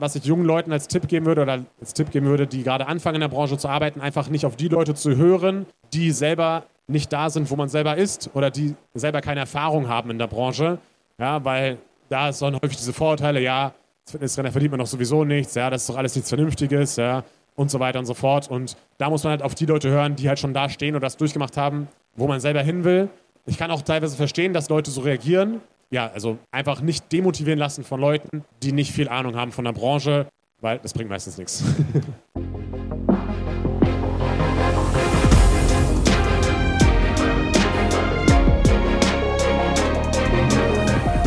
was ich jungen Leuten als Tipp geben würde oder als Tipp geben würde, die gerade anfangen in der Branche zu arbeiten, einfach nicht auf die Leute zu hören, die selber nicht da sind, wo man selber ist oder die selber keine Erfahrung haben in der Branche. Ja, weil da dann häufig diese Vorurteile, ja, als Fitnesstrainer verdient man doch sowieso nichts, ja, das ist doch alles nichts Vernünftiges, ja, und so weiter und so fort. Und da muss man halt auf die Leute hören, die halt schon da stehen oder das durchgemacht haben, wo man selber hin will. Ich kann auch teilweise verstehen, dass Leute so reagieren. Ja, also einfach nicht demotivieren lassen von Leuten, die nicht viel Ahnung haben von der Branche, weil das bringt meistens nichts.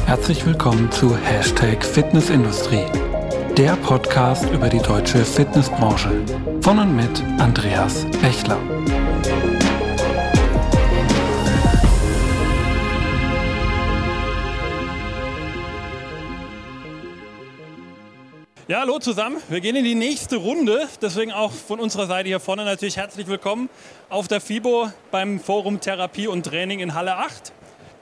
Herzlich willkommen zu Hashtag Fitnessindustrie, der Podcast über die deutsche Fitnessbranche. Von und mit Andreas Bechler. Ja, hallo zusammen. Wir gehen in die nächste Runde. Deswegen auch von unserer Seite hier vorne natürlich herzlich willkommen auf der FIBO beim Forum Therapie und Training in Halle 8.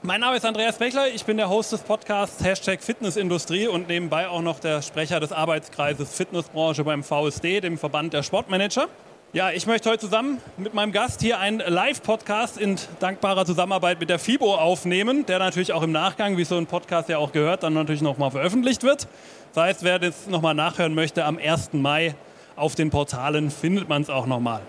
Mein Name ist Andreas Bechler, ich bin der Host des Podcasts Hashtag Fitnessindustrie und nebenbei auch noch der Sprecher des Arbeitskreises Fitnessbranche beim VSD, dem Verband der Sportmanager. Ja, ich möchte heute zusammen mit meinem Gast hier einen Live-Podcast in dankbarer Zusammenarbeit mit der FIBO aufnehmen, der natürlich auch im Nachgang, wie so ein Podcast ja auch gehört, dann natürlich nochmal veröffentlicht wird. Das heißt, wer das nochmal nachhören möchte, am 1. Mai auf den Portalen findet man es auch nochmal.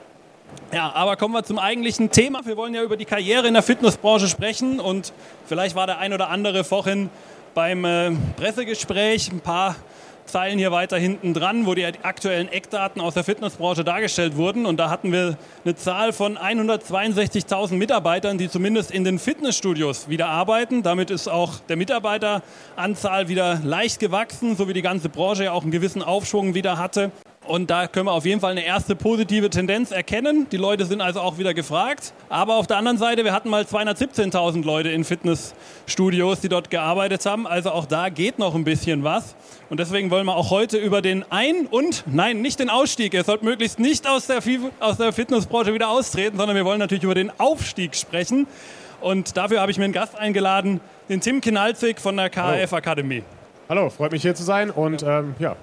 Ja, aber kommen wir zum eigentlichen Thema. Wir wollen ja über die Karriere in der Fitnessbranche sprechen und vielleicht war der ein oder andere vorhin beim äh, Pressegespräch ein paar Zeilen hier weiter hinten dran, wo die aktuellen Eckdaten aus der Fitnessbranche dargestellt wurden. Und da hatten wir eine Zahl von 162.000 Mitarbeitern, die zumindest in den Fitnessstudios wieder arbeiten. Damit ist auch der Mitarbeiteranzahl wieder leicht gewachsen, so wie die ganze Branche ja auch einen gewissen Aufschwung wieder hatte. Und da können wir auf jeden Fall eine erste positive Tendenz erkennen. Die Leute sind also auch wieder gefragt. Aber auf der anderen Seite, wir hatten mal 217.000 Leute in Fitnessstudios, die dort gearbeitet haben. Also auch da geht noch ein bisschen was. Und deswegen wollen wir auch heute über den Ein- und, nein, nicht den Ausstieg. Ihr sollt möglichst nicht aus der, aus der Fitnessbranche wieder austreten, sondern wir wollen natürlich über den Aufstieg sprechen. Und dafür habe ich mir einen Gast eingeladen, den Tim Kinalzig von der KF Akademie. Hallo, freut mich hier zu sein und ähm, ja,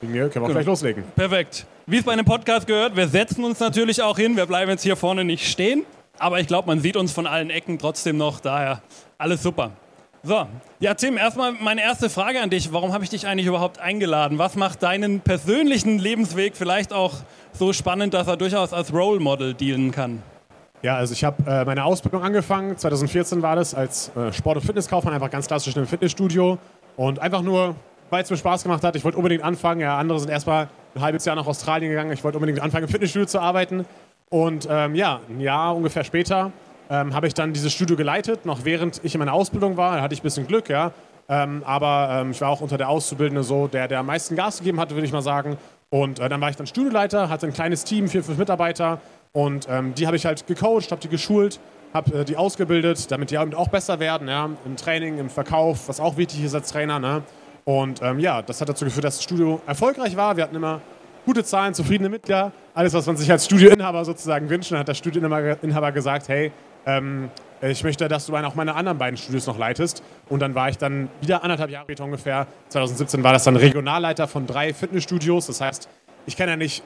Wegen mir können wir genau. gleich loslegen. Perfekt. Wie es bei einem Podcast gehört, wir setzen uns natürlich auch hin. Wir bleiben jetzt hier vorne nicht stehen. Aber ich glaube, man sieht uns von allen Ecken trotzdem noch. Daher alles super. So, ja Tim, erstmal meine erste Frage an dich. Warum habe ich dich eigentlich überhaupt eingeladen? Was macht deinen persönlichen Lebensweg vielleicht auch so spannend, dass er durchaus als Role Model dienen kann? Ja, also ich habe äh, meine Ausbildung angefangen, 2014 war das, als äh, Sport- und Fitnesskaufmann, einfach ganz klassisch in einem Fitnessstudio. Und einfach nur weil es mir Spaß gemacht hat. Ich wollte unbedingt anfangen. Ja, andere sind erstmal ein halbes Jahr nach Australien gegangen. Ich wollte unbedingt anfangen, im Fitnessstudio zu arbeiten. Und ähm, ja, ein Jahr ungefähr später ähm, habe ich dann dieses Studio geleitet, noch während ich in meiner Ausbildung war. Da hatte ich ein bisschen Glück, ja. Ähm, aber ähm, ich war auch unter der Auszubildende so, der, der am meisten Gas gegeben hatte, würde ich mal sagen. Und äh, dann war ich dann Studioleiter, hatte ein kleines Team, vier, fünf Mitarbeiter. Und ähm, die habe ich halt gecoacht, habe die geschult, habe äh, die ausgebildet, damit die auch besser werden, ja. Im Training, im Verkauf, was auch wichtig ist als Trainer, ne. Und ähm, ja, das hat dazu geführt, dass das Studio erfolgreich war. Wir hatten immer gute Zahlen, zufriedene Mitglieder. Alles, was man sich als Studioinhaber sozusagen wünscht. Dann hat der Studioinhaber gesagt, hey, ähm, ich möchte, dass du auch meine anderen beiden Studios noch leitest. Und dann war ich dann wieder anderthalb Jahre später ungefähr, 2017 war das dann Regionalleiter von drei Fitnessstudios. Das heißt, ich kenne ja nicht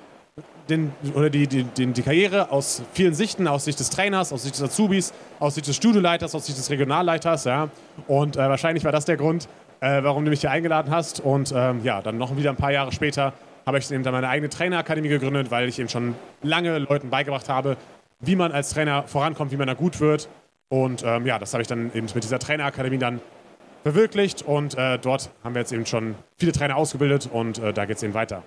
den, oder die, die, die, die, Karriere aus vielen Sichten, aus Sicht des Trainers, aus Sicht des Azubis, aus Sicht des Studioleiters, aus Sicht des Regionalleiters. Ja. Und äh, wahrscheinlich war das der Grund, äh, warum du mich hier eingeladen hast. Und ähm, ja, dann noch wieder ein paar Jahre später habe ich eben dann meine eigene Trainerakademie gegründet, weil ich eben schon lange Leuten beigebracht habe, wie man als Trainer vorankommt, wie man da gut wird. Und ähm, ja, das habe ich dann eben mit dieser Trainerakademie dann verwirklicht. Und äh, dort haben wir jetzt eben schon viele Trainer ausgebildet und äh, da geht es eben weiter.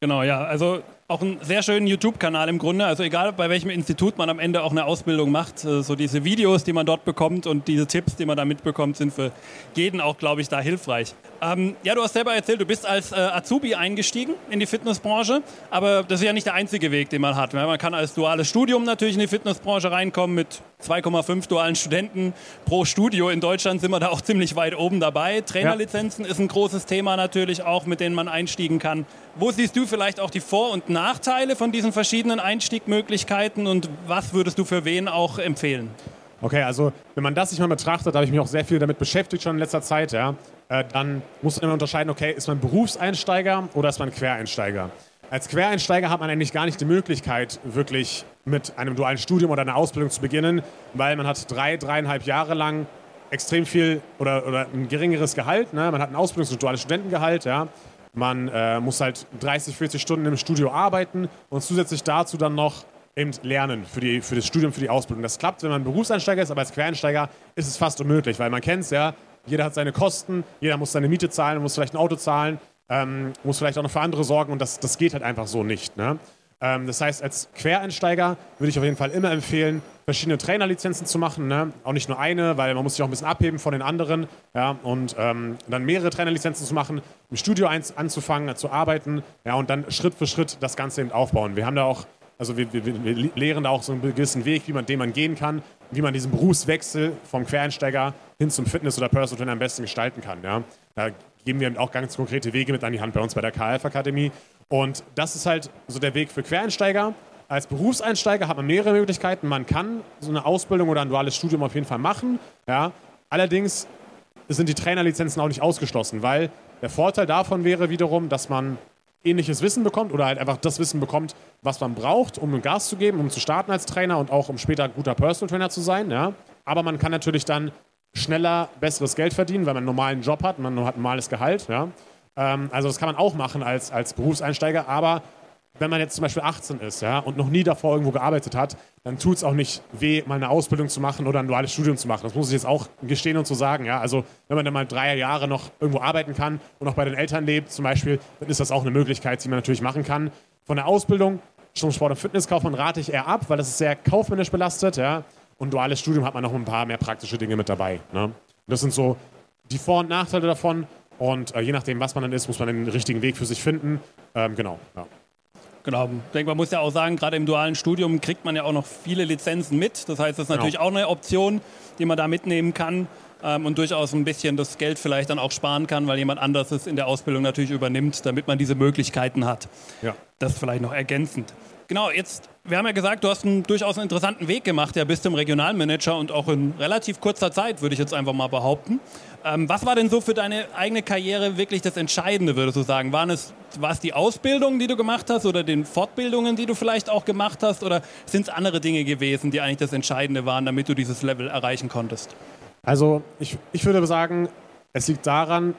Genau, ja. Also auch einen sehr schönen YouTube-Kanal im Grunde. Also egal bei welchem Institut man am Ende auch eine Ausbildung macht, äh, so diese Videos, die man dort bekommt und diese Tipps, die man da mitbekommt, sind für jeden auch, glaube ich, da hilfreich. Ähm, ja, du hast selber erzählt, du bist als äh, Azubi eingestiegen in die Fitnessbranche, aber das ist ja nicht der einzige Weg, den man hat. Man kann als duales Studium natürlich in die Fitnessbranche reinkommen mit 2,5 dualen Studenten pro Studio. In Deutschland sind wir da auch ziemlich weit oben dabei. Trainerlizenzen ja. ist ein großes Thema natürlich auch, mit denen man einstiegen kann. Wo siehst du vielleicht auch die Vor- und Nachteile von diesen verschiedenen Einstiegmöglichkeiten und was würdest du für wen auch empfehlen? Okay, also wenn man das sich mal betrachtet, da habe ich mich auch sehr viel damit beschäftigt schon in letzter Zeit, ja. äh, dann muss man immer unterscheiden, okay, ist man Berufseinsteiger oder ist man Quereinsteiger? Als Quereinsteiger hat man eigentlich gar nicht die Möglichkeit, wirklich mit einem dualen Studium oder einer Ausbildung zu beginnen, weil man hat drei, dreieinhalb Jahre lang extrem viel oder, oder ein geringeres Gehalt. Ne? Man hat ein Ausbildungs- und duales Studentengehalt. Ja? Man äh, muss halt 30, 40 Stunden im Studio arbeiten und zusätzlich dazu dann noch eben lernen für, die, für das Studium, für die Ausbildung. Das klappt, wenn man Berufseinsteiger ist, aber als Quereinsteiger ist es fast unmöglich, weil man kennt es ja, jeder hat seine Kosten, jeder muss seine Miete zahlen, muss vielleicht ein Auto zahlen, ähm, muss vielleicht auch noch für andere sorgen und das, das geht halt einfach so nicht. Ne? Ähm, das heißt, als Quereinsteiger würde ich auf jeden Fall immer empfehlen, verschiedene Trainerlizenzen zu machen. Ne? Auch nicht nur eine, weil man muss sich auch ein bisschen abheben von den anderen. Ja? Und ähm, dann mehrere Trainerlizenzen zu machen, im Studio eins anzufangen, zu arbeiten ja? und dann Schritt für Schritt das Ganze eben aufbauen. Wir haben da auch also wir, wir, wir, lehren da auch so einen gewissen Weg, wie man, den man gehen kann, wie man diesen Berufswechsel vom Quereinsteiger hin zum Fitness- oder Personal Trainer am besten gestalten kann. Ja? Da geben wir auch ganz konkrete Wege mit an die Hand bei uns bei der KF Akademie. Und das ist halt so der Weg für Quereinsteiger. Als Berufseinsteiger hat man mehrere Möglichkeiten. Man kann so eine Ausbildung oder ein duales Studium auf jeden Fall machen. Ja? Allerdings sind die Trainerlizenzen auch nicht ausgeschlossen, weil der Vorteil davon wäre wiederum, dass man ähnliches Wissen bekommt oder halt einfach das Wissen bekommt, was man braucht, um Gas zu geben, um zu starten als Trainer und auch um später guter Personal Trainer zu sein. Ja. Aber man kann natürlich dann schneller besseres Geld verdienen, weil man einen normalen Job hat, man hat ein normales Gehalt. Ja. Ähm, also das kann man auch machen als, als Berufseinsteiger, aber wenn man jetzt zum Beispiel 18 ist ja, und noch nie davor irgendwo gearbeitet hat, dann tut es auch nicht weh, mal eine Ausbildung zu machen oder ein duales Studium zu machen. Das muss ich jetzt auch gestehen und so sagen. Ja. Also wenn man dann mal drei Jahre noch irgendwo arbeiten kann und auch bei den Eltern lebt zum Beispiel, dann ist das auch eine Möglichkeit, die man natürlich machen kann. Von der Ausbildung zum Sport- und Fitnesskaufmann rate ich eher ab, weil das ist sehr kaufmännisch belastet. Ja. Und duales Studium hat man noch ein paar mehr praktische Dinge mit dabei. Ne. Das sind so die Vor- und Nachteile davon. Und äh, je nachdem, was man dann ist, muss man den richtigen Weg für sich finden. Ähm, genau. Ja. Genau, ich denke, man muss ja auch sagen, gerade im dualen Studium kriegt man ja auch noch viele Lizenzen mit. Das heißt, das ist genau. natürlich auch eine Option, die man da mitnehmen kann ähm, und durchaus ein bisschen das Geld vielleicht dann auch sparen kann, weil jemand anderes es in der Ausbildung natürlich übernimmt, damit man diese Möglichkeiten hat. Ja. Das vielleicht noch ergänzend. Genau, jetzt, wir haben ja gesagt, du hast einen durchaus einen interessanten Weg gemacht, ja, bis zum Regionalmanager und auch in relativ kurzer Zeit, würde ich jetzt einfach mal behaupten. Ähm, was war denn so für deine eigene Karriere wirklich das Entscheidende, würdest du sagen? Waren es, war es die Ausbildung, die du gemacht hast oder den Fortbildungen, die du vielleicht auch gemacht hast oder sind es andere Dinge gewesen, die eigentlich das Entscheidende waren, damit du dieses Level erreichen konntest? Also ich, ich würde sagen, es liegt daran,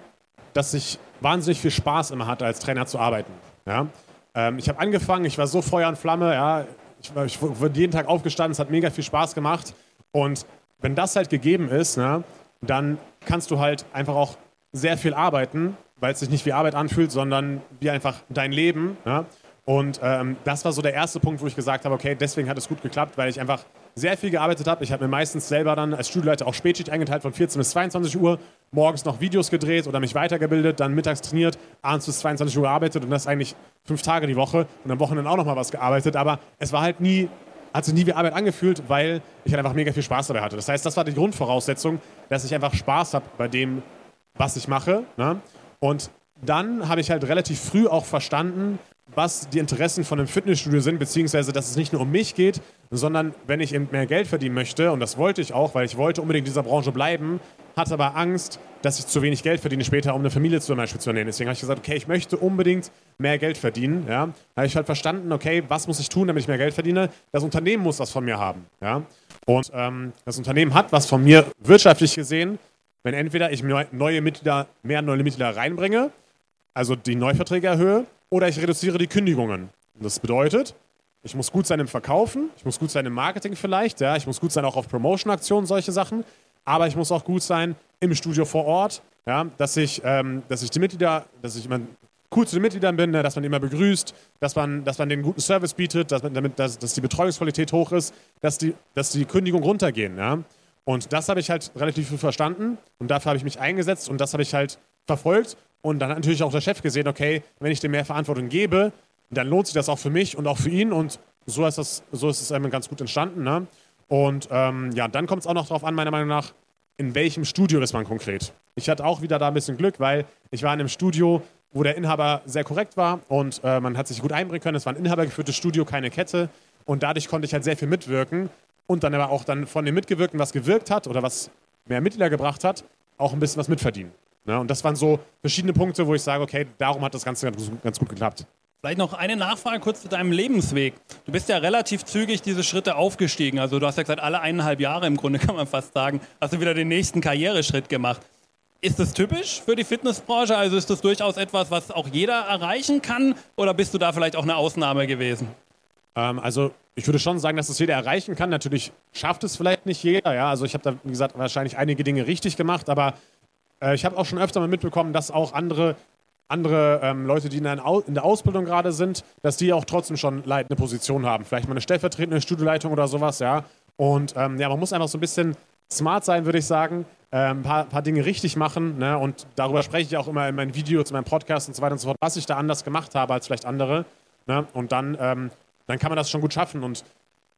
dass ich wahnsinnig viel Spaß immer hatte, als Trainer zu arbeiten. Ja? Ähm, ich habe angefangen, ich war so Feuer und Flamme, ja, ich, ich wurde jeden Tag aufgestanden, es hat mega viel Spaß gemacht. Und wenn das halt gegeben ist, ne, dann kannst du halt einfach auch sehr viel arbeiten, weil es sich nicht wie Arbeit anfühlt, sondern wie einfach dein Leben. Ja? Und ähm, das war so der erste Punkt, wo ich gesagt habe, okay, deswegen hat es gut geklappt, weil ich einfach sehr viel gearbeitet habe. Ich habe mir meistens selber dann als Studioleiter auch Spätschicht eingeteilt von 14 bis 22 Uhr, morgens noch Videos gedreht oder mich weitergebildet, dann mittags trainiert, abends bis 22 Uhr gearbeitet und das eigentlich fünf Tage die Woche und am Wochenende auch noch mal was gearbeitet. Aber es war halt nie, hat sich nie wie Arbeit angefühlt, weil ich halt einfach mega viel Spaß dabei hatte. Das heißt, das war die Grundvoraussetzung, dass ich einfach Spaß habe bei dem, was ich mache. Ne? Und dann habe ich halt relativ früh auch verstanden, was die Interessen von einem Fitnessstudio sind, beziehungsweise dass es nicht nur um mich geht, sondern wenn ich eben mehr Geld verdienen möchte, und das wollte ich auch, weil ich wollte unbedingt in dieser Branche bleiben, hatte aber Angst, dass ich zu wenig Geld verdiene später, um eine Familie zum Beispiel zu ernähren. Deswegen habe ich gesagt, okay, ich möchte unbedingt mehr Geld verdienen. Ja? Da habe ich halt verstanden, okay, was muss ich tun, damit ich mehr Geld verdiene? Das Unternehmen muss was von mir haben. Ja? Und ähm, das Unternehmen hat was von mir wirtschaftlich gesehen, wenn entweder ich neue Mitglieder, mehr neue Mitglieder reinbringe, also die Neuverträge erhöhe, oder ich reduziere die Kündigungen. Und das bedeutet, ich muss gut sein im Verkaufen, ich muss gut sein im Marketing vielleicht, ja, ich muss gut sein auch auf Promotion-Aktionen, solche Sachen, aber ich muss auch gut sein im Studio vor Ort, ja, dass ich, ähm, dass ich die Mitglieder, dass ich immer cool zu den Mitgliedern bin, ne, dass man immer begrüßt, dass man, dass man den guten Service bietet, dass, man, damit, dass, dass die Betreuungsqualität hoch ist, dass die, dass die Kündigungen runtergehen. Ja. Und das habe ich halt relativ früh verstanden und dafür habe ich mich eingesetzt und das habe ich halt verfolgt und dann hat natürlich auch der Chef gesehen, okay, wenn ich dem mehr Verantwortung gebe, dann lohnt sich das auch für mich und auch für ihn. Und so ist, das, so ist es einem ganz gut entstanden. Ne? Und ähm, ja, dann kommt es auch noch darauf an, meiner Meinung nach, in welchem Studio ist man konkret. Ich hatte auch wieder da ein bisschen Glück, weil ich war in einem Studio, wo der Inhaber sehr korrekt war und äh, man hat sich gut einbringen können. Es war ein inhabergeführtes Studio, keine Kette. Und dadurch konnte ich halt sehr viel mitwirken und dann aber auch dann von dem Mitgewirkten, was gewirkt hat oder was mehr Mitglieder gebracht hat, auch ein bisschen was mitverdienen. Ne? Und das waren so verschiedene Punkte, wo ich sage, okay, darum hat das Ganze ganz, ganz gut geklappt. Vielleicht noch eine Nachfrage kurz zu deinem Lebensweg. Du bist ja relativ zügig diese Schritte aufgestiegen. Also du hast ja gesagt, alle eineinhalb Jahre im Grunde kann man fast sagen, hast du wieder den nächsten Karriereschritt gemacht. Ist das typisch für die Fitnessbranche? Also ist das durchaus etwas, was auch jeder erreichen kann? Oder bist du da vielleicht auch eine Ausnahme gewesen? Ähm, also ich würde schon sagen, dass das jeder erreichen kann. Natürlich schafft es vielleicht nicht jeder. Ja? Also ich habe da, wie gesagt, wahrscheinlich einige Dinge richtig gemacht, aber äh, ich habe auch schon öfter mal mitbekommen, dass auch andere, andere ähm, Leute, die in der, in der Ausbildung gerade sind, dass die auch trotzdem schon leitende Position haben. Vielleicht mal eine stellvertretende Studioleitung oder sowas, ja. Und ähm, ja, man muss einfach so ein bisschen smart sein, würde ich sagen. Ein ähm, paar, paar, Dinge richtig machen. Ne? Und darüber spreche ich auch immer in meinen Videos, in meinem Podcast und so weiter und so fort, was ich da anders gemacht habe als vielleicht andere. Ne? Und dann, ähm, dann kann man das schon gut schaffen. Und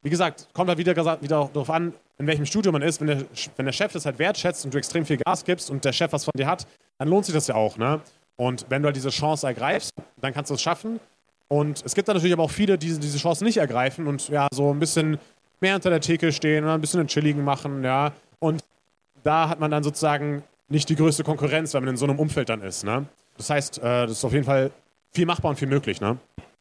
wie gesagt, kommt halt wieder, wieder darauf an, in welchem Studio man ist. Wenn der, wenn der Chef das halt wertschätzt und du extrem viel Gas gibst und der Chef was von dir hat, dann lohnt sich das ja auch. Ne? Und wenn du halt diese Chance ergreifst, dann kannst du es schaffen. Und es gibt dann natürlich aber auch viele, die diese Chance nicht ergreifen und ja, so ein bisschen mehr unter der Theke stehen oder ein bisschen einen Chilligen machen, ja. Und da hat man dann sozusagen nicht die größte Konkurrenz, wenn man in so einem Umfeld dann ist, ne? Das heißt, äh, das ist auf jeden Fall viel machbar und viel möglich, ne?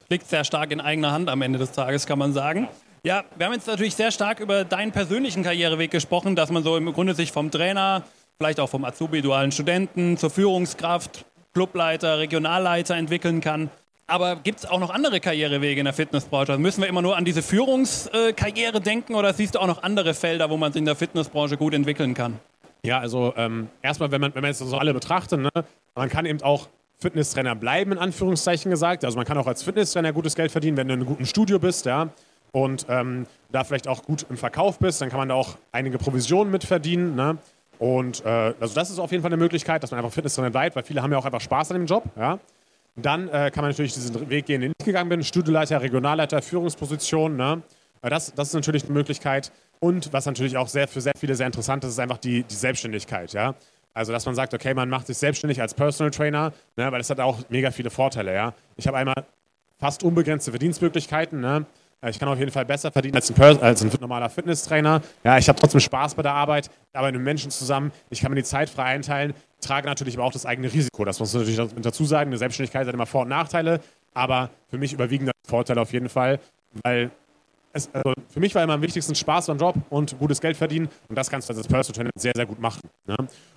Liegt sehr stark in eigener Hand am Ende des Tages, kann man sagen. Ja, wir haben jetzt natürlich sehr stark über deinen persönlichen Karriereweg gesprochen, dass man so im Grunde sich vom Trainer, vielleicht auch vom Azubi, dualen Studenten zur Führungskraft, Clubleiter, Regionalleiter entwickeln kann. Aber gibt es auch noch andere Karrierewege in der Fitnessbranche? Also müssen wir immer nur an diese Führungskarriere denken oder siehst du auch noch andere Felder, wo man sich in der Fitnessbranche gut entwickeln kann? Ja, also ähm, erstmal, wenn man, wenn man jetzt so alle betrachtet, ne, man kann eben auch Fitnesstrainer bleiben, in Anführungszeichen gesagt. Also man kann auch als Fitnesstrainer gutes Geld verdienen, wenn du in einem guten Studio bist, ja und ähm, da vielleicht auch gut im Verkauf bist, dann kann man da auch einige Provisionen mitverdienen. Ne? Und äh, also das ist auf jeden Fall eine Möglichkeit, dass man einfach Fitness drin bleibt, weil viele haben ja auch einfach Spaß an dem Job. Ja? Dann äh, kann man natürlich diesen Weg gehen, den ich gegangen bin, Studioleiter, Regionalleiter, Führungsposition. Ne? Das, das ist natürlich eine Möglichkeit. Und was natürlich auch sehr, für sehr viele sehr interessant ist, ist einfach die, die Selbstständigkeit. Ja? Also, dass man sagt, okay, man macht sich selbstständig als Personal Trainer, ne? weil das hat auch mega viele Vorteile. Ja? Ich habe einmal fast unbegrenzte Verdienstmöglichkeiten. Ne? Ich kann auf jeden Fall besser verdienen als ein, als ein normaler Fitnesstrainer. Ja, ich habe trotzdem Spaß bei der Arbeit, arbeite mit Menschen zusammen. Ich kann mir die Zeit frei einteilen, trage natürlich aber auch das eigene Risiko. Das muss man natürlich dazu sagen. Eine Selbstständigkeit hat immer Vor- und Nachteile, aber für mich überwiegen die Vorteile auf jeden Fall, weil es, also für mich war immer am wichtigsten Spaß beim Job und gutes Geld verdienen und das kannst du als Personal Trainer sehr, sehr gut machen. Ne?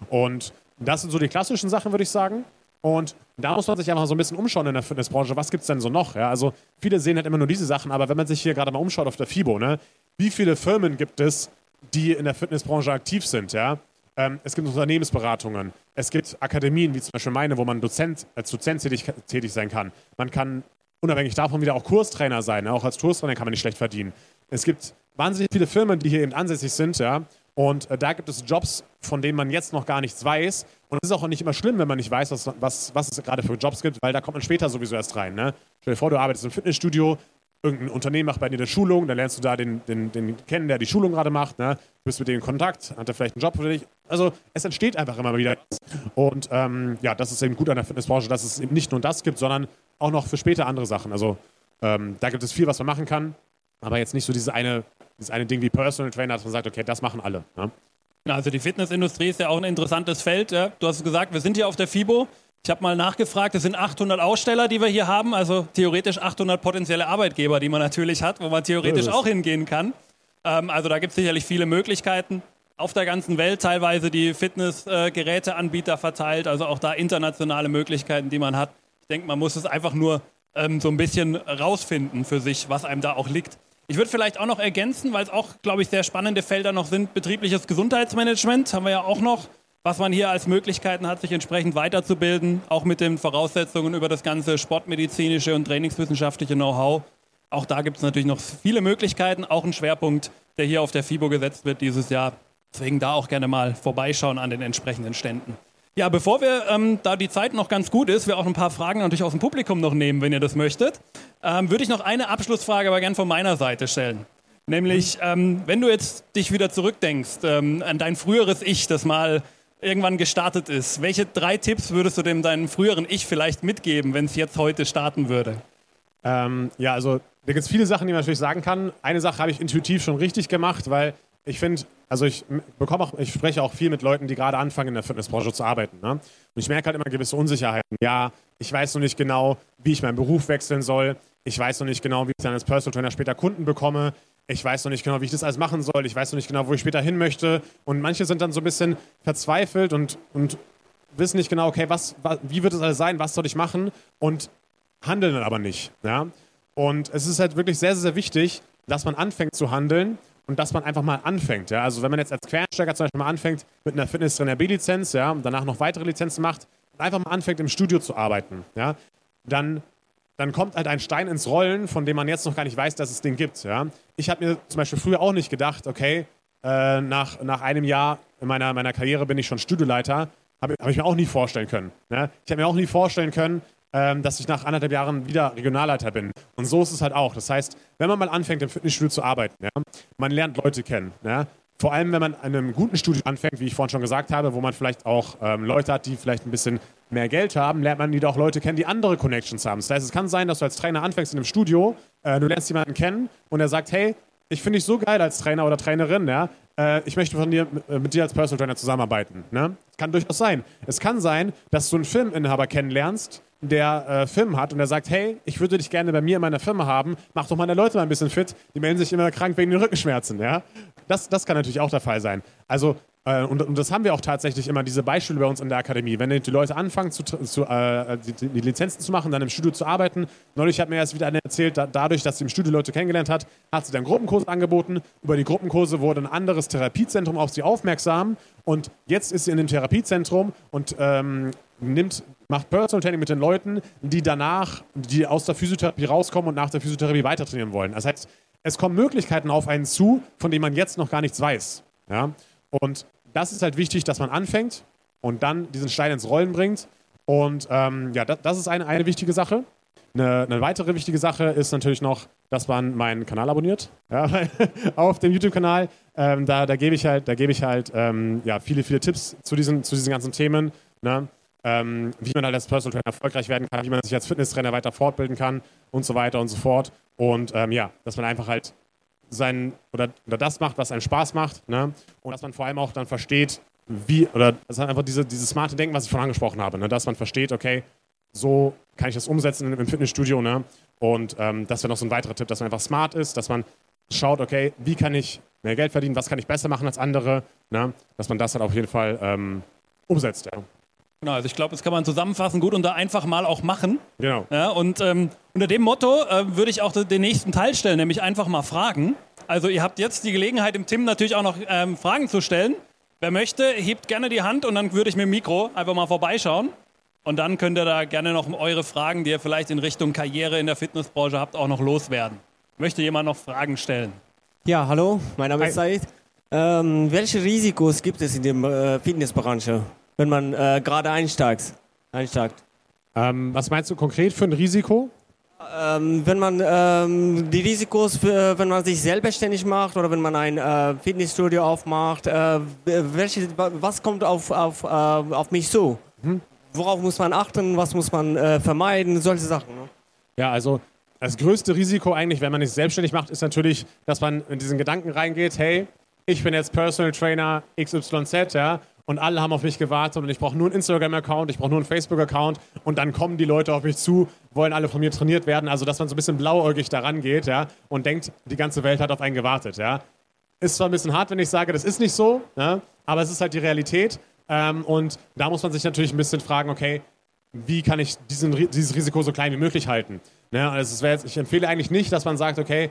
Und das sind so die klassischen Sachen, würde ich sagen. Und da muss man sich einfach so ein bisschen umschauen in der Fitnessbranche. Was gibt es denn so noch? Ja, also viele sehen halt immer nur diese Sachen, aber wenn man sich hier gerade mal umschaut auf der FIBO, ne, wie viele Firmen gibt es, die in der Fitnessbranche aktiv sind? Ja? Ähm, es gibt Unternehmensberatungen, es gibt Akademien, wie zum Beispiel meine, wo man Dozent, als Dozent tätig, tätig sein kann. Man kann unabhängig davon wieder auch Kurstrainer sein. Ne? Auch als Kurstrainer kann man nicht schlecht verdienen. Es gibt wahnsinnig viele Firmen, die hier eben ansässig sind, ja, und äh, da gibt es Jobs, von denen man jetzt noch gar nichts weiß. Und es ist auch nicht immer schlimm, wenn man nicht weiß, was, was, was es gerade für Jobs gibt, weil da kommt man später sowieso erst rein. Ne? Stell dir vor, du arbeitest im Fitnessstudio, irgendein Unternehmen macht bei dir eine Schulung, dann lernst du da den, den, den kennen, der die Schulung gerade macht, ne? bist mit dem in Kontakt, hat er vielleicht einen Job für dich. Also es entsteht einfach immer wieder. Und ähm, ja, das ist eben gut an der Fitnessbranche, dass es eben nicht nur das gibt, sondern auch noch für später andere Sachen. Also ähm, da gibt es viel, was man machen kann, aber jetzt nicht so diese eine das eine Ding wie Personal Trainer, dass man sagt, okay, das machen alle. Ne? Also die Fitnessindustrie ist ja auch ein interessantes Feld. Ja. Du hast gesagt, wir sind hier auf der FIBO. Ich habe mal nachgefragt, es sind 800 Aussteller, die wir hier haben, also theoretisch 800 potenzielle Arbeitgeber, die man natürlich hat, wo man theoretisch auch hingehen kann. Ähm, also da gibt es sicherlich viele Möglichkeiten. Auf der ganzen Welt teilweise die Fitnessgeräteanbieter äh, verteilt, also auch da internationale Möglichkeiten, die man hat. Ich denke, man muss es einfach nur ähm, so ein bisschen rausfinden für sich, was einem da auch liegt. Ich würde vielleicht auch noch ergänzen, weil es auch, glaube ich, sehr spannende Felder noch sind. Betriebliches Gesundheitsmanagement haben wir ja auch noch, was man hier als Möglichkeiten hat, sich entsprechend weiterzubilden, auch mit den Voraussetzungen über das ganze sportmedizinische und trainingswissenschaftliche Know-how. Auch da gibt es natürlich noch viele Möglichkeiten, auch ein Schwerpunkt, der hier auf der FIBO gesetzt wird dieses Jahr. Deswegen da auch gerne mal vorbeischauen an den entsprechenden Ständen. Ja, bevor wir, ähm, da die Zeit noch ganz gut ist, wir auch ein paar Fragen natürlich aus dem Publikum noch nehmen, wenn ihr das möchtet, ähm, würde ich noch eine Abschlussfrage aber gern von meiner Seite stellen. Nämlich, ähm, wenn du jetzt dich wieder zurückdenkst ähm, an dein früheres Ich, das mal irgendwann gestartet ist, welche drei Tipps würdest du dem deinem früheren Ich vielleicht mitgeben, wenn es jetzt heute starten würde? Ähm, ja, also da gibt es viele Sachen, die man natürlich sagen kann. Eine Sache habe ich intuitiv schon richtig gemacht, weil ich finde, also ich bekomme auch, ich spreche auch viel mit Leuten, die gerade anfangen in der Fitnessbranche zu arbeiten. Ne? Und ich merke halt immer gewisse Unsicherheiten. Ja, ich weiß noch nicht genau, wie ich meinen Beruf wechseln soll. Ich weiß noch nicht genau, wie ich dann als Personal Trainer später Kunden bekomme. Ich weiß noch nicht genau, wie ich das alles machen soll. Ich weiß noch nicht genau, wo ich später hin möchte. Und manche sind dann so ein bisschen verzweifelt und, und wissen nicht genau, okay, was, was, wie wird es alles sein, was soll ich machen und handeln dann aber nicht. Ja? Und es ist halt wirklich sehr, sehr wichtig, dass man anfängt zu handeln und dass man einfach mal anfängt. Ja? Also wenn man jetzt als Quereinsteiger zum Beispiel mal anfängt mit einer Fitnesstrainer B-Lizenz ja, und danach noch weitere Lizenzen macht und einfach mal anfängt im Studio zu arbeiten, ja, dann, dann kommt halt ein Stein ins Rollen, von dem man jetzt noch gar nicht weiß, dass es den gibt. Ja? Ich habe mir zum Beispiel früher auch nicht gedacht, okay, äh, nach, nach einem Jahr in meiner, meiner Karriere bin ich schon Studioleiter. Habe hab ich mir auch nie vorstellen können. Ne? Ich habe mir auch nie vorstellen können, dass ich nach anderthalb Jahren wieder Regionalleiter bin. Und so ist es halt auch. Das heißt, wenn man mal anfängt, im Fitnessstudio zu arbeiten, ja, man lernt Leute kennen. Ja, vor allem, wenn man in einem guten Studio anfängt, wie ich vorhin schon gesagt habe, wo man vielleicht auch ähm, Leute hat, die vielleicht ein bisschen mehr Geld haben, lernt man wieder auch Leute kennen, die andere Connections haben. Das heißt, es kann sein, dass du als Trainer anfängst in einem Studio, äh, du lernst jemanden kennen und er sagt, hey, ich finde dich so geil als Trainer oder Trainerin, ja, äh, ich möchte von dir, mit, äh, mit dir als Personal Trainer zusammenarbeiten. Ne? Kann durchaus sein. Es kann sein, dass du einen Filminhaber kennenlernst, der äh, Firmen hat und der sagt, hey, ich würde dich gerne bei mir in meiner Firma haben, mach doch meine Leute mal ein bisschen fit, die melden sich immer krank wegen den Rückenschmerzen. Ja? Das, das kann natürlich auch der Fall sein. Also und, und, das haben wir auch tatsächlich immer, diese Beispiele bei uns in der Akademie. Wenn die Leute anfangen, zu, zu, äh, die, die, Lizenzen zu machen, dann im Studio zu arbeiten. Neulich hat mir erst wieder eine erzählt, da, dadurch, dass sie im Studio Leute kennengelernt hat, hat sie dann Gruppenkurs angeboten. Über die Gruppenkurse wurde ein anderes Therapiezentrum auf sie aufmerksam. Und jetzt ist sie in dem Therapiezentrum und ähm, nimmt, macht Personal Training mit den Leuten, die danach, die aus der Physiotherapie rauskommen und nach der Physiotherapie weiter trainieren wollen. Das heißt, es kommen Möglichkeiten auf einen zu, von denen man jetzt noch gar nichts weiß. Ja? Und das ist halt wichtig, dass man anfängt und dann diesen Stein ins Rollen bringt. Und ähm, ja, das, das, ist eine, eine wichtige Sache. Eine, eine, weitere wichtige Sache ist natürlich noch, dass man meinen Kanal abonniert. Ja, auf dem YouTube-Kanal. Ähm, da, da gebe ich halt, da gebe ich halt ähm, ja, viele, viele Tipps zu diesen, zu diesen ganzen Themen. Ne? ähm, wie man halt als Personal Trainer erfolgreich werden kann, wie man sich als Fitnesstrainer weiter fortbilden kann und so weiter und so fort. Und ähm, ja, dass man einfach halt sein oder, oder das macht, was einem Spaß macht. Ne? Und dass man vor allem auch dann versteht, wie, oder das ist einfach diese, dieses smarte Denken, was ich vorhin angesprochen habe, ne? dass man versteht, okay, so kann ich das umsetzen im Fitnessstudio. Ne? Und ähm, das wäre noch so ein weiterer Tipp, dass man einfach smart ist, dass man schaut, okay, wie kann ich mehr Geld verdienen, was kann ich besser machen als andere, ne? dass man das halt auf jeden Fall ähm, umsetzt. Ja. Genau, also ich glaube, das kann man zusammenfassen gut und da einfach mal auch machen. Genau. Ja, und ähm, unter dem Motto äh, würde ich auch den nächsten Teil stellen, nämlich einfach mal fragen. Also ihr habt jetzt die Gelegenheit, dem Tim natürlich auch noch ähm, Fragen zu stellen. Wer möchte, hebt gerne die Hand und dann würde ich mit dem Mikro einfach mal vorbeischauen. Und dann könnt ihr da gerne noch eure Fragen, die ihr vielleicht in Richtung Karriere in der Fitnessbranche habt, auch noch loswerden. Möchte jemand noch Fragen stellen? Ja, hallo, mein Name ist Said. Ähm, welche Risikos gibt es in der äh, Fitnessbranche? wenn man äh, gerade einsteigt. einsteigt. Ähm, was meinst du konkret für ein Risiko? Ähm, wenn man ähm, die Risikos, für, wenn man sich selbstständig macht oder wenn man ein äh, Fitnessstudio aufmacht, äh, welche, was kommt auf, auf, äh, auf mich zu? Hm? Worauf muss man achten? Was muss man äh, vermeiden? Solche Sachen. Ne? Ja, also das größte Risiko eigentlich, wenn man sich selbstständig macht, ist natürlich, dass man in diesen Gedanken reingeht, hey, ich bin jetzt Personal Trainer XYZ, ja, und alle haben auf mich gewartet und ich brauche nur einen Instagram-Account, ich brauche nur einen Facebook-Account und dann kommen die Leute auf mich zu, wollen alle von mir trainiert werden. Also, dass man so ein bisschen blauäugig daran geht ja, und denkt, die ganze Welt hat auf einen gewartet. Ja. Ist zwar ein bisschen hart, wenn ich sage, das ist nicht so, ja, aber es ist halt die Realität. Ähm, und da muss man sich natürlich ein bisschen fragen, okay, wie kann ich diesen, dieses Risiko so klein wie möglich halten? Ne? Also jetzt, ich empfehle eigentlich nicht, dass man sagt, okay,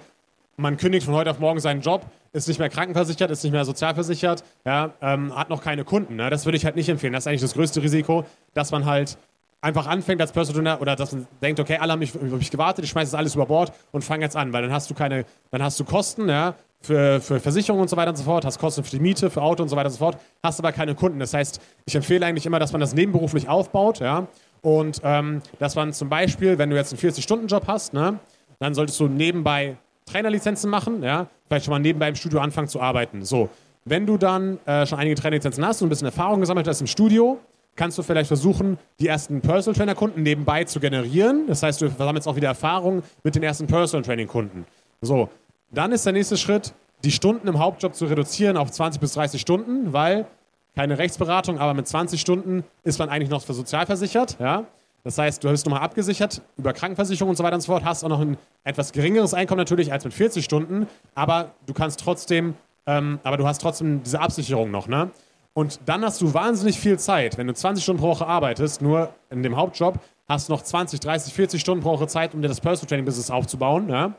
man kündigt von heute auf morgen seinen Job, ist nicht mehr krankenversichert, ist nicht mehr sozialversichert, ja, ähm, hat noch keine Kunden. Ne? Das würde ich halt nicht empfehlen. Das ist eigentlich das größte Risiko, dass man halt einfach anfängt als Personal oder dass man denkt, okay, alle haben mich, mich gewartet, ich schmeiße das alles über Bord und fange jetzt an, weil dann hast du keine, dann hast du Kosten, ja, für, für Versicherungen und so weiter und so fort, hast Kosten für die Miete, für Auto und so weiter und so fort, hast aber keine Kunden. Das heißt, ich empfehle eigentlich immer, dass man das nebenberuflich aufbaut, ja, und ähm, dass man zum Beispiel, wenn du jetzt einen 40-Stunden-Job hast, ne, dann solltest du nebenbei Trainerlizenzen machen, ja, vielleicht schon mal nebenbei im Studio anfangen zu arbeiten. So, wenn du dann äh, schon einige Trainerlizenzen hast und ein bisschen Erfahrung gesammelt hast im Studio, kannst du vielleicht versuchen, die ersten Personal Trainer Kunden nebenbei zu generieren. Das heißt, du sammelst auch wieder Erfahrung mit den ersten Personal Training Kunden. So, dann ist der nächste Schritt, die Stunden im Hauptjob zu reduzieren auf 20 bis 30 Stunden, weil keine Rechtsberatung, aber mit 20 Stunden ist man eigentlich noch für sozialversichert. Ja? Das heißt, du bist nochmal abgesichert über Krankenversicherung und so weiter und so fort, hast auch noch ein etwas geringeres Einkommen natürlich als mit 40 Stunden, aber du kannst trotzdem, ähm, aber du hast trotzdem diese Absicherung noch, ne? Und dann hast du wahnsinnig viel Zeit. Wenn du 20 Stunden pro Woche arbeitest, nur in dem Hauptjob, hast du noch 20, 30, 40 Stunden pro Woche Zeit, um dir das Personal Training Business aufzubauen. Ja?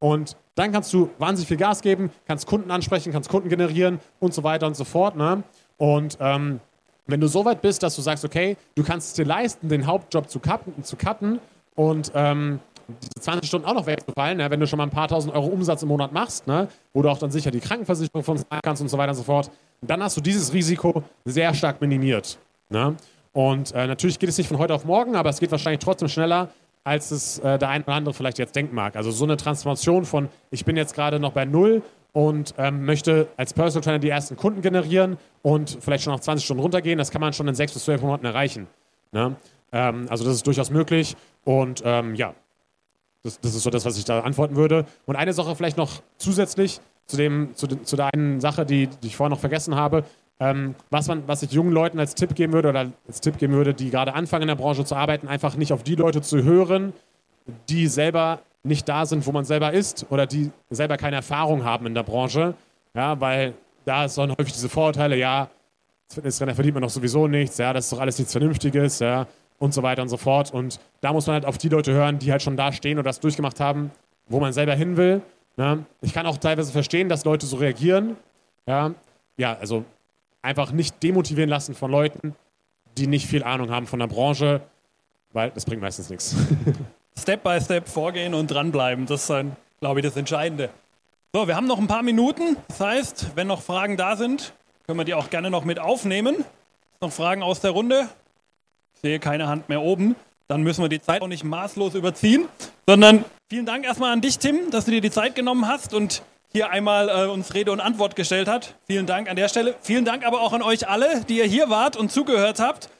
Und dann kannst du wahnsinnig viel Gas geben, kannst Kunden ansprechen, kannst Kunden generieren und so weiter und so fort. Ne? Und ähm, wenn du so weit bist, dass du sagst, okay, du kannst es dir leisten, den Hauptjob zu cutten, zu cutten und ähm, diese 20 Stunden auch noch wegzufallen, ne? wenn du schon mal ein paar tausend Euro Umsatz im Monat machst, ne? wo du auch dann sicher die Krankenversicherung von zahlen kannst und so weiter und so fort, dann hast du dieses Risiko sehr stark minimiert. Ne? Und äh, natürlich geht es nicht von heute auf morgen, aber es geht wahrscheinlich trotzdem schneller, als es äh, der ein oder andere vielleicht jetzt denken mag. Also so eine Transformation von, ich bin jetzt gerade noch bei Null und ähm, möchte als Personal Trainer die ersten Kunden generieren und vielleicht schon auf 20 Stunden runtergehen, das kann man schon in 6 bis 12 Monaten erreichen. Ne? Ähm, also das ist durchaus möglich und ähm, ja, das, das, ist so das, was ich da antworten würde. Und eine Sache vielleicht noch zusätzlich zu, dem, zu, de, zu der einen Sache, die, die ich vorher noch vergessen habe. Ähm, was, man, was ich jungen Leuten als Tipp geben würde oder als Tipp geben würde, die gerade anfangen in der Branche zu arbeiten, einfach nicht auf die Leute zu hören, die selber nicht da sind, wo man selber ist oder die selber keine Erfahrung haben in der Branche. Ja, weil da dann häufig diese Vorurteile, ja, als Fitnesstrainer verdient man doch sowieso nichts, ja, das ist doch alles nichts Vernünftiges, ja, und so weiter und so fort. Und da muss man halt auf die Leute hören, die halt schon da stehen oder das durchgemacht haben, wo man selber hin will. Ne? Ich kann auch teilweise verstehen, dass Leute so reagieren. Ja, ja also einfach nicht demotivieren lassen von Leuten, die nicht viel Ahnung haben von der Branche, weil das bringt meistens nichts. Step by Step vorgehen und dranbleiben, das ist, glaube ich, das Entscheidende. So, wir haben noch ein paar Minuten. Das heißt, wenn noch Fragen da sind, können wir die auch gerne noch mit aufnehmen. Noch Fragen aus der Runde? Ich sehe keine Hand mehr oben. Dann müssen wir die Zeit auch nicht maßlos überziehen, sondern vielen Dank erstmal an dich, Tim, dass du dir die Zeit genommen hast und hier einmal äh, uns Rede und Antwort gestellt hat. Vielen Dank an der Stelle. Vielen Dank aber auch an euch alle, die ihr hier wart und zugehört habt.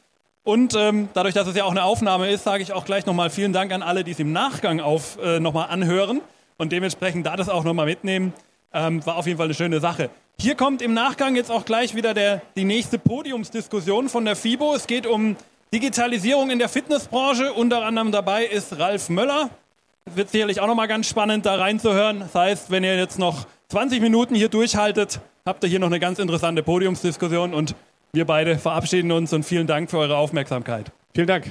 Und ähm, dadurch, dass es ja auch eine Aufnahme ist, sage ich auch gleich nochmal vielen Dank an alle, die es im Nachgang auf äh, nochmal anhören und dementsprechend da das auch nochmal mitnehmen. Ähm, war auf jeden Fall eine schöne Sache. Hier kommt im Nachgang jetzt auch gleich wieder der, die nächste Podiumsdiskussion von der FIBO. Es geht um Digitalisierung in der Fitnessbranche. Unter anderem dabei ist Ralf Möller. Es wird sicherlich auch nochmal ganz spannend, da reinzuhören. Das heißt, wenn ihr jetzt noch 20 Minuten hier durchhaltet, habt ihr hier noch eine ganz interessante Podiumsdiskussion und wir beide verabschieden uns und vielen Dank für eure Aufmerksamkeit. Vielen Dank.